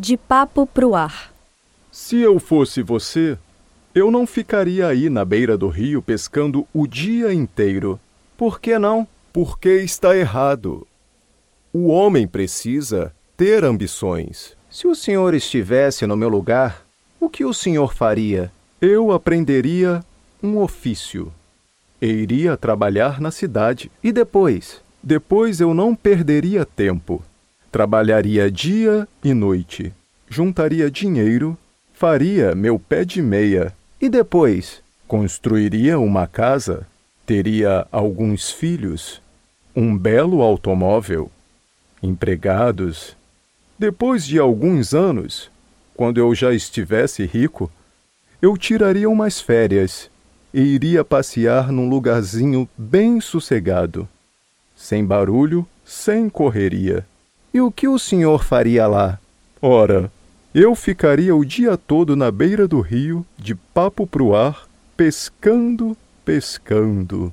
De papo pro ar. Se eu fosse você, eu não ficaria aí na beira do rio pescando o dia inteiro. Por que não? Porque está errado. O homem precisa ter ambições. Se o senhor estivesse no meu lugar, o que o senhor faria? Eu aprenderia um ofício. E iria trabalhar na cidade. E depois? Depois eu não perderia tempo. Trabalharia dia e noite. Juntaria dinheiro, faria meu pé de meia. E depois? Construiria uma casa, teria alguns filhos, um belo automóvel, empregados. Depois de alguns anos, quando eu já estivesse rico, eu tiraria umas férias e iria passear num lugarzinho bem sossegado, sem barulho, sem correria. E o que o senhor faria lá? Ora, eu ficaria o dia todo na beira do rio, de papo pro ar, pescando, pescando.